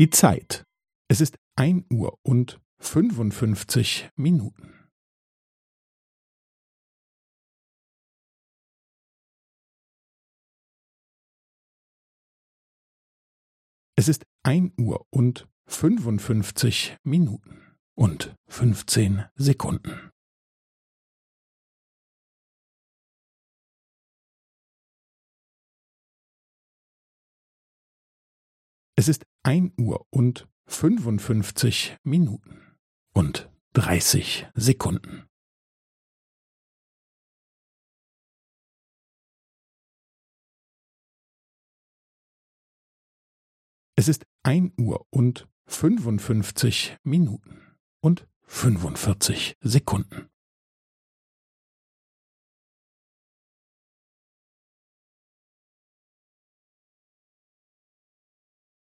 Die Zeit. Es ist ein Uhr und fünfundfünfzig Minuten. Es ist ein Uhr und fünfundfünfzig Minuten und fünfzehn Sekunden. Es ist ein Uhr und fünfundfünfzig Minuten und dreißig Sekunden. Es ist ein Uhr und fünfundfünfzig Minuten und fünfundvierzig Sekunden.